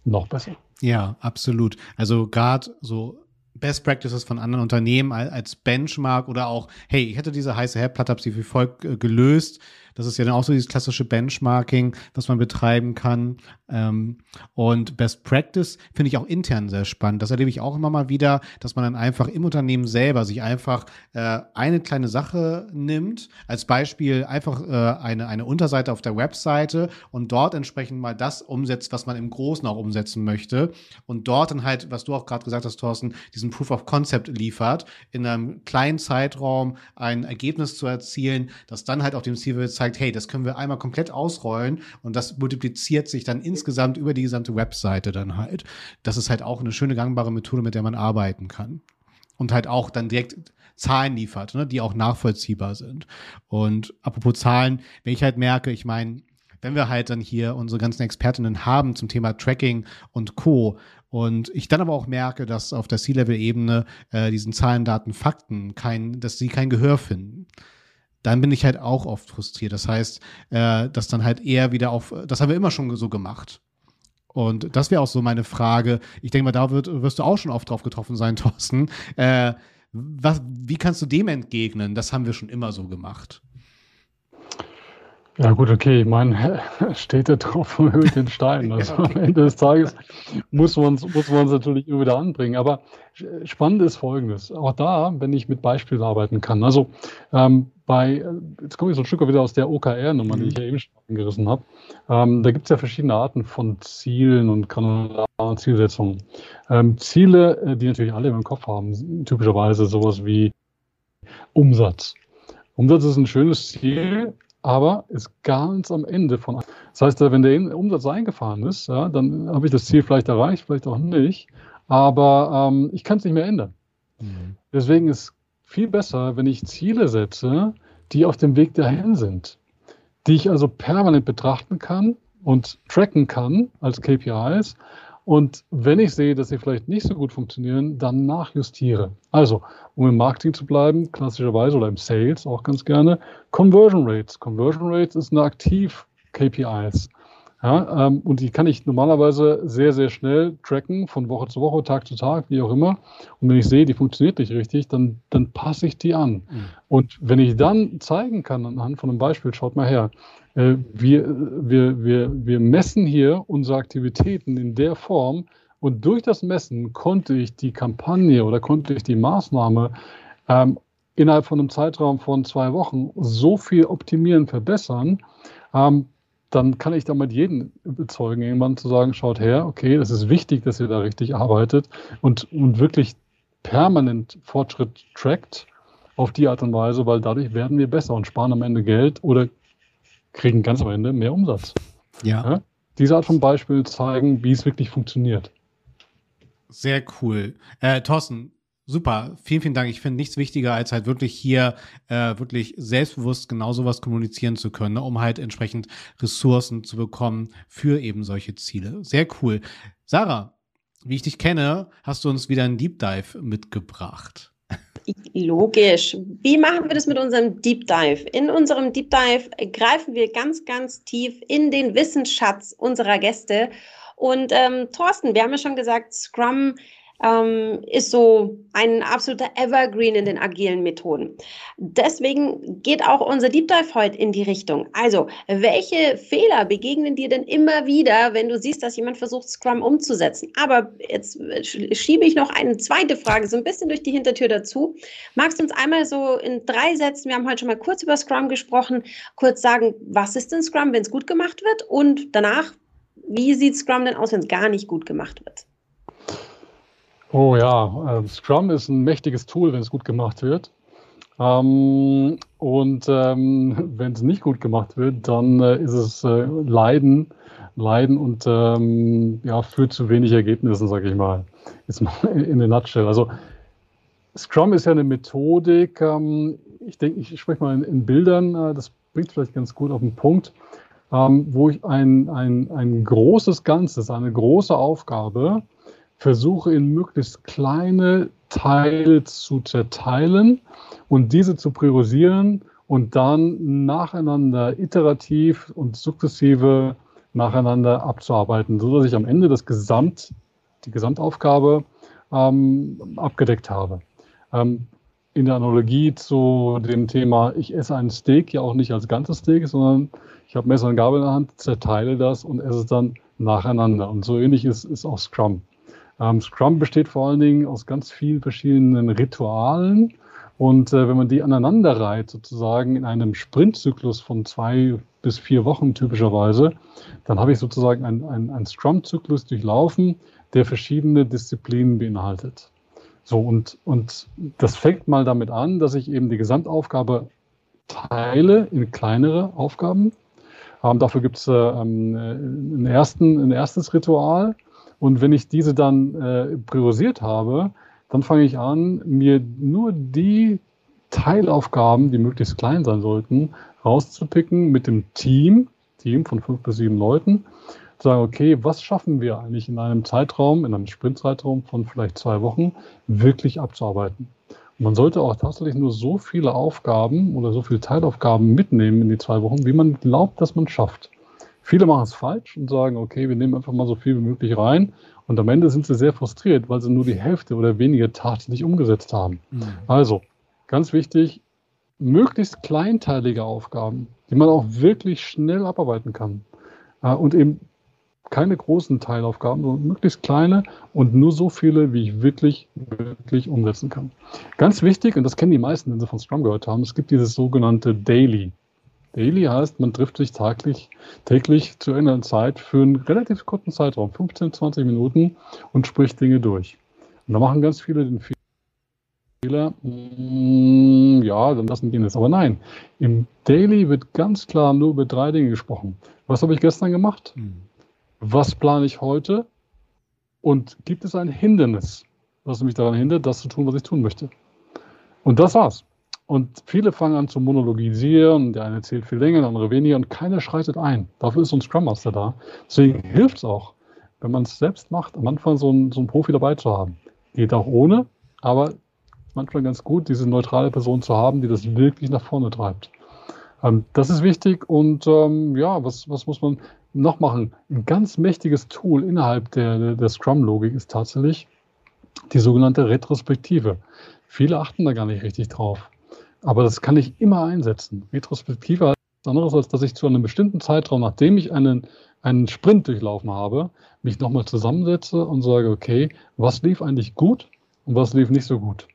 noch besser. Ja, absolut. Also gerade so Best Practices von anderen Unternehmen als Benchmark oder auch, hey, ich hätte diese heiße Herdplatte, habe sie wie folgt äh, gelöst Das ist ja dann auch so dieses klassische Benchmarking, was man betreiben kann. Ähm, und Best Practice finde ich auch intern sehr spannend. Das erlebe ich auch immer mal wieder, dass man dann einfach im Unternehmen selber sich einfach äh, eine kleine Sache nimmt. Als Beispiel einfach äh, eine, eine Unterseite auf der Webseite und dort entsprechend mal das umsetzt, was man im Großen auch umsetzen möchte. Und dort dann halt, was du auch gerade gesagt hast, Thorsten, diesen Proof of Concept liefert, in einem kleinen Zeitraum ein Ergebnis zu erzielen, das dann halt auf dem Ziel zeigt, hey, das können wir einmal komplett ausrollen und das multipliziert sich dann insgesamt über die gesamte Webseite dann halt. Das ist halt auch eine schöne gangbare Methode, mit der man arbeiten kann. Und halt auch dann direkt Zahlen liefert, ne, die auch nachvollziehbar sind. Und apropos Zahlen, wenn ich halt merke, ich meine, wenn wir halt dann hier unsere ganzen Expertinnen haben zum Thema Tracking und Co. Und ich dann aber auch merke, dass auf der C-Level-Ebene äh, diesen Zahlen, Daten, Fakten kein, dass sie kein Gehör finden dann bin ich halt auch oft frustriert. Das heißt, äh, dass dann halt eher wieder auf, das haben wir immer schon so gemacht. Und das wäre auch so meine Frage. Ich denke mal, da wird, wirst du auch schon oft drauf getroffen sein, <laughs> Thorsten. Äh, was, wie kannst du dem entgegnen? Das haben wir schon immer so gemacht. Ja gut, okay, ich meine, <laughs> steht der Tropfen höhlt den Stein. <laughs> Also am Ende des Tages muss man es muss natürlich immer wieder anbringen. Aber spannend ist Folgendes. Auch da, wenn ich mit Beispielen arbeiten kann. Also ähm, bei, jetzt komme ich so ein Stück wieder aus der OKR-Nummer, mhm. die ich ja eben schon angerissen habe. Ähm, da gibt es ja verschiedene Arten von Zielen und granularen Zielsetzungen. Ähm, Ziele, äh, die natürlich alle im Kopf haben, typischerweise sowas wie Umsatz. Umsatz ist ein schönes Ziel, aber ist ganz am Ende von. Das heißt, wenn der Umsatz eingefahren ist, ja, dann habe ich das Ziel vielleicht erreicht, vielleicht auch nicht, aber ähm, ich kann es nicht mehr ändern. Mhm. Deswegen ist viel besser, wenn ich Ziele setze, die auf dem Weg dahin sind, die ich also permanent betrachten kann und tracken kann als KPIs und wenn ich sehe, dass sie vielleicht nicht so gut funktionieren, dann nachjustiere. Also, um im Marketing zu bleiben, klassischerweise oder im Sales auch ganz gerne, Conversion Rates. Conversion Rates ist eine Aktiv-KPIs. Ja, ähm, und die kann ich normalerweise sehr, sehr schnell tracken, von Woche zu Woche, Tag zu Tag, wie auch immer. Und wenn ich sehe, die funktioniert nicht richtig, dann, dann passe ich die an. Mhm. Und wenn ich dann zeigen kann, anhand von einem Beispiel, schaut mal her, äh, wir, wir, wir, wir messen hier unsere Aktivitäten in der Form und durch das Messen konnte ich die Kampagne oder konnte ich die Maßnahme ähm, innerhalb von einem Zeitraum von zwei Wochen so viel optimieren, verbessern, ähm, dann kann ich damit jeden überzeugen, irgendwann zu sagen, schaut her, okay, es ist wichtig, dass ihr da richtig arbeitet und, und wirklich permanent Fortschritt trackt auf die Art und Weise, weil dadurch werden wir besser und sparen am Ende Geld oder kriegen ganz am Ende mehr Umsatz. Ja. ja? Diese Art von Beispiel zeigen, wie es wirklich funktioniert. Sehr cool. Äh, Thorsten, super. Vielen, vielen Dank. Ich finde nichts wichtiger, als halt wirklich hier äh, wirklich selbstbewusst genau sowas kommunizieren zu können, ne, um halt entsprechend Ressourcen zu bekommen für eben solche Ziele. Sehr cool. Sarah, wie ich dich kenne, hast du uns wieder einen Deep Dive mitgebracht. Logisch. Wie machen wir das mit unserem Deep Dive? In unserem Deep Dive greifen wir ganz, ganz tief in den Wissensschatz unserer Gäste. Und ähm, Thorsten, wir haben ja schon gesagt, Scrum ähm, ist so ein absoluter Evergreen in den agilen Methoden. Deswegen geht auch unser Deep Dive heute in die Richtung. Also, welche Fehler begegnen dir denn immer wieder, wenn du siehst, dass jemand versucht, Scrum umzusetzen? Aber jetzt schiebe ich noch eine zweite Frage so ein bisschen durch die Hintertür dazu. Magst du uns einmal so in drei Sätzen, wir haben heute schon mal kurz über Scrum gesprochen, kurz sagen, was ist denn Scrum, wenn es gut gemacht wird? Und danach, wie sieht Scrum denn aus, wenn es gar nicht gut gemacht wird? Oh ja, äh, Scrum ist ein mächtiges Tool, wenn es gut gemacht wird. Ähm, und ähm, <laughs> wenn es nicht gut gemacht wird, dann äh, ist es äh, Leiden, Leiden und ähm, ja, führt zu wenig Ergebnissen, sage ich mal. Ist mal <laughs> in der Nutshell. Also Scrum ist ja eine Methodik. Ähm, ich denke, ich spreche mal in, in Bildern. Äh, das bringt vielleicht ganz gut auf den Punkt, ähm, wo ich ein, ein, ein großes Ganzes, eine große Aufgabe versuche in möglichst kleine Teile zu zerteilen und diese zu priorisieren und dann nacheinander iterativ und sukzessive nacheinander abzuarbeiten, sodass ich am Ende das Gesamt, die Gesamtaufgabe ähm, abgedeckt habe. Ähm, in der Analogie zu dem Thema, ich esse ein Steak ja auch nicht als ganzes Steak, sondern ich habe Messer und Gabel in der Hand, zerteile das und esse es dann nacheinander. Und so ähnlich ist, ist auch Scrum. Ähm, Scrum besteht vor allen Dingen aus ganz vielen verschiedenen Ritualen. Und äh, wenn man die aneinander reiht, sozusagen in einem Sprintzyklus von zwei bis vier Wochen typischerweise, dann habe ich sozusagen einen ein Scrum-Zyklus durchlaufen, der verschiedene Disziplinen beinhaltet. So, und, und das fängt mal damit an, dass ich eben die Gesamtaufgabe teile in kleinere Aufgaben. Ähm, dafür gibt es äh, ähm, ein, ersten, ein erstes Ritual. Und wenn ich diese dann äh, priorisiert habe, dann fange ich an, mir nur die Teilaufgaben, die möglichst klein sein sollten, rauszupicken mit dem Team, Team von fünf bis sieben Leuten, zu sagen, okay, was schaffen wir eigentlich in einem Zeitraum, in einem Sprintzeitraum von vielleicht zwei Wochen, wirklich abzuarbeiten. Und man sollte auch tatsächlich nur so viele Aufgaben oder so viele Teilaufgaben mitnehmen in die zwei Wochen, wie man glaubt, dass man schafft. Viele machen es falsch und sagen, okay, wir nehmen einfach mal so viel wie möglich rein. Und am Ende sind sie sehr frustriert, weil sie nur die Hälfte oder weniger tatsächlich umgesetzt haben. Mhm. Also, ganz wichtig, möglichst kleinteilige Aufgaben, die man auch wirklich schnell abarbeiten kann. Äh, und eben keine großen Teilaufgaben, sondern möglichst kleine und nur so viele, wie ich wirklich, wirklich umsetzen kann. Ganz wichtig, und das kennen die meisten, wenn sie von Scrum gehört haben, es gibt dieses sogenannte Daily. Daily heißt, man trifft sich täglich, täglich zu einer Zeit für einen relativ kurzen Zeitraum, 15, 20 Minuten und spricht Dinge durch. Und da machen ganz viele den Fehler, mm, ja, dann lassen die das. Aber nein, im Daily wird ganz klar nur über drei Dinge gesprochen. Was habe ich gestern gemacht? Mhm. Was plane ich heute? Und gibt es ein Hindernis, was mich daran hindert, das zu tun, was ich tun möchte? Und das war's. Und viele fangen an zu monologisieren, der eine erzählt viel länger, der andere weniger und keiner schreitet ein. Dafür ist so ein Scrum Master da. Deswegen hilft es auch, wenn man es selbst macht, am Anfang so einen, so einen Profi dabei zu haben. Geht auch ohne, aber manchmal ganz gut, diese neutrale Person zu haben, die das wirklich nach vorne treibt. Ähm, das ist wichtig und ähm, ja, was, was muss man noch machen? Ein ganz mächtiges Tool innerhalb der, der Scrum-Logik ist tatsächlich die sogenannte Retrospektive. Viele achten da gar nicht richtig drauf. Aber das kann ich immer einsetzen. Retrospektive heißt anderes, als dass ich zu einem bestimmten Zeitraum, nachdem ich einen, einen Sprint durchlaufen habe, mich nochmal zusammensetze und sage, okay, was lief eigentlich gut und was lief nicht so gut?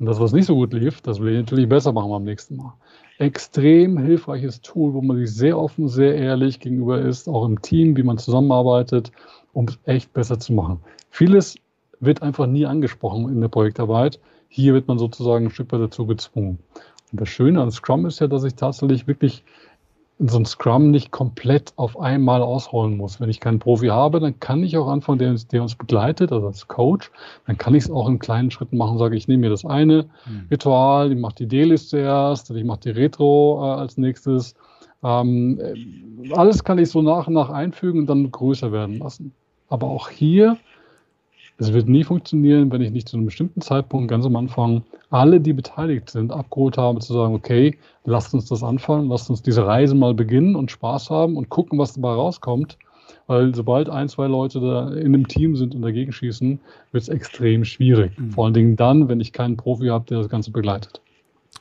Und das, was nicht so gut lief, das will ich natürlich besser machen beim nächsten Mal extrem hilfreiches Tool, wo man sich sehr offen, sehr ehrlich gegenüber ist, auch im Team, wie man zusammenarbeitet, um es echt besser zu machen. Vieles wird einfach nie angesprochen in der Projektarbeit. Hier wird man sozusagen ein Stück weit dazu gezwungen. Und das Schöne an Scrum ist ja, dass ich tatsächlich wirklich in so einem Scrum nicht komplett auf einmal ausrollen muss. Wenn ich keinen Profi habe, dann kann ich auch anfangen, der, der uns begleitet, also als Coach, dann kann ich es auch in kleinen Schritten machen, sage ich nehme mir das eine mhm. Ritual, ich mache die D-List zuerst, ich mache die Retro äh, als nächstes. Ähm, äh, alles kann ich so nach und nach einfügen und dann größer werden lassen. Aber auch hier es wird nie funktionieren, wenn ich nicht zu einem bestimmten Zeitpunkt ganz am Anfang alle, die beteiligt sind, abgeholt habe, zu sagen, okay, lasst uns das anfangen, lasst uns diese Reise mal beginnen und Spaß haben und gucken, was dabei rauskommt. Weil sobald ein, zwei Leute da in einem Team sind und dagegen schießen, wird es extrem schwierig. Mhm. Vor allen Dingen dann, wenn ich keinen Profi habe, der das Ganze begleitet.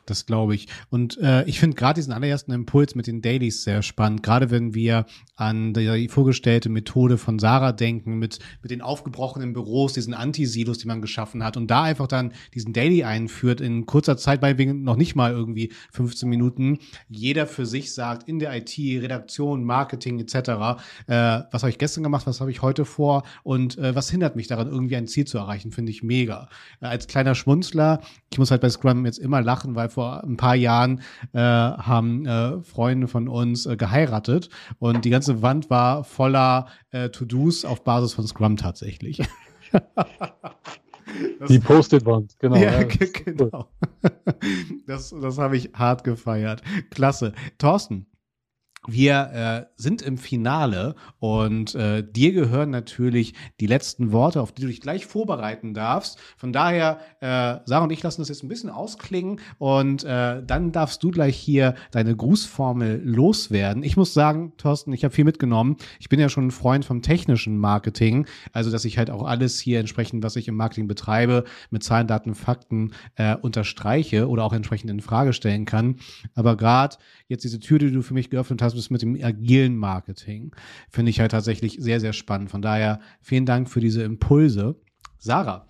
Das glaube ich. Und äh, ich finde gerade diesen allerersten Impuls mit den Dailies sehr spannend. Gerade wenn wir an die vorgestellte Methode von Sarah denken, mit, mit den aufgebrochenen Büros, diesen Anti-Silos, die man geschaffen hat und da einfach dann diesen Daily einführt in kurzer Zeit, bei wegen noch nicht mal irgendwie 15 Minuten, jeder für sich sagt, in der IT, Redaktion, Marketing etc., äh, was habe ich gestern gemacht, was habe ich heute vor und äh, was hindert mich daran, irgendwie ein Ziel zu erreichen, finde ich mega. Äh, als kleiner Schmunzler, ich muss halt bei Scrum jetzt immer lachen, weil vor ein paar Jahren äh, haben äh, Freunde von uns äh, geheiratet und die ganze Wand war voller äh, To-Dos auf Basis von Scrum tatsächlich. Das, <laughs> die Post-it-Wand, genau. Ja, <laughs> genau. Das, das habe ich hart gefeiert. Klasse. Thorsten, wir äh, sind im Finale und äh, dir gehören natürlich die letzten Worte, auf die du dich gleich vorbereiten darfst. Von daher, äh, Sarah und ich lassen das jetzt ein bisschen ausklingen und äh, dann darfst du gleich hier deine Grußformel loswerden. Ich muss sagen, Thorsten, ich habe viel mitgenommen. Ich bin ja schon ein Freund vom technischen Marketing, also dass ich halt auch alles hier entsprechend, was ich im Marketing betreibe, mit Zahlen, Daten, Fakten äh, unterstreiche oder auch entsprechend in Frage stellen kann. Aber gerade jetzt diese Tür, die du für mich geöffnet hast, ist mit dem agilen Marketing. Finde ich halt tatsächlich sehr, sehr spannend. Von daher vielen Dank für diese Impulse. Sarah.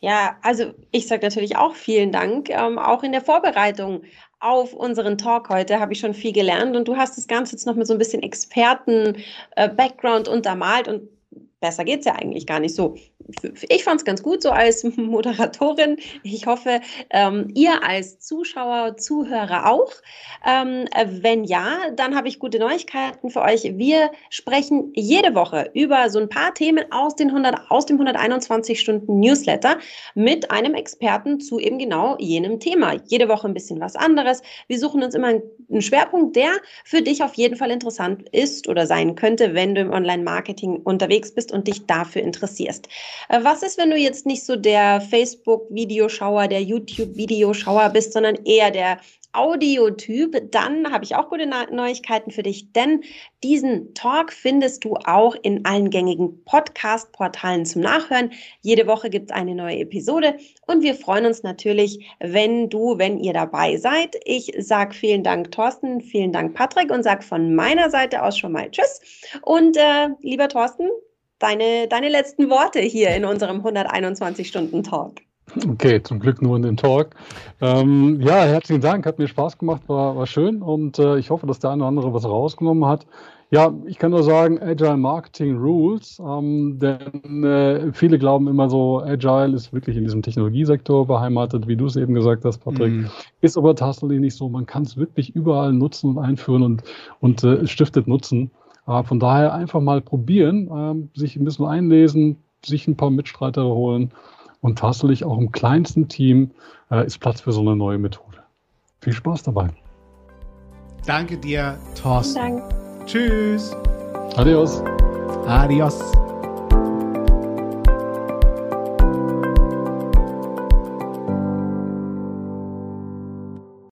Ja, also ich sage natürlich auch vielen Dank. Ähm, auch in der Vorbereitung auf unseren Talk heute habe ich schon viel gelernt und du hast das Ganze jetzt noch mit so ein bisschen Experten-Background äh, untermalt und besser geht es ja eigentlich gar nicht so ich fand es ganz gut so als Moderatorin. Ich hoffe, ähm, ihr als Zuschauer, Zuhörer auch. Ähm, wenn ja, dann habe ich gute Neuigkeiten für euch. Wir sprechen jede Woche über so ein paar Themen aus, den 100, aus dem 121 Stunden Newsletter mit einem Experten zu eben genau jenem Thema. Jede Woche ein bisschen was anderes. Wir suchen uns immer einen Schwerpunkt, der für dich auf jeden Fall interessant ist oder sein könnte, wenn du im Online-Marketing unterwegs bist und dich dafür interessierst. Äh, was ist, wenn du jetzt nicht so der Facebook-Videoschauer, der YouTube-Videoschauer bist, sondern eher der Audiotyp, dann habe ich auch gute Neuigkeiten für dich, denn diesen Talk findest du auch in allen gängigen Podcast-Portalen zum Nachhören. Jede Woche gibt es eine neue Episode und wir freuen uns natürlich, wenn du, wenn ihr dabei seid. Ich sage vielen Dank, Thorsten, vielen Dank, Patrick und sage von meiner Seite aus schon mal Tschüss. Und äh, lieber Thorsten, deine, deine letzten Worte hier in unserem 121-Stunden-Talk. Okay, zum Glück nur in den Talk. Ähm, ja, herzlichen Dank, hat mir Spaß gemacht, war, war schön und äh, ich hoffe, dass der eine oder andere was rausgenommen hat. Ja, ich kann nur sagen, Agile Marketing Rules, ähm, denn äh, viele glauben immer so, Agile ist wirklich in diesem Technologiesektor beheimatet, wie du es eben gesagt hast, Patrick. Mm. Ist aber tatsächlich nicht so. Man kann es wirklich überall nutzen und einführen und, und äh, stiftet Nutzen. Äh, von daher einfach mal probieren, äh, sich ein bisschen einlesen, sich ein paar Mitstreiter holen und tatsächlich auch im kleinsten Team äh, ist Platz für so eine neue Methode. Viel Spaß dabei. Danke dir, Thorsten. Dank. Tschüss. Adios. Adios.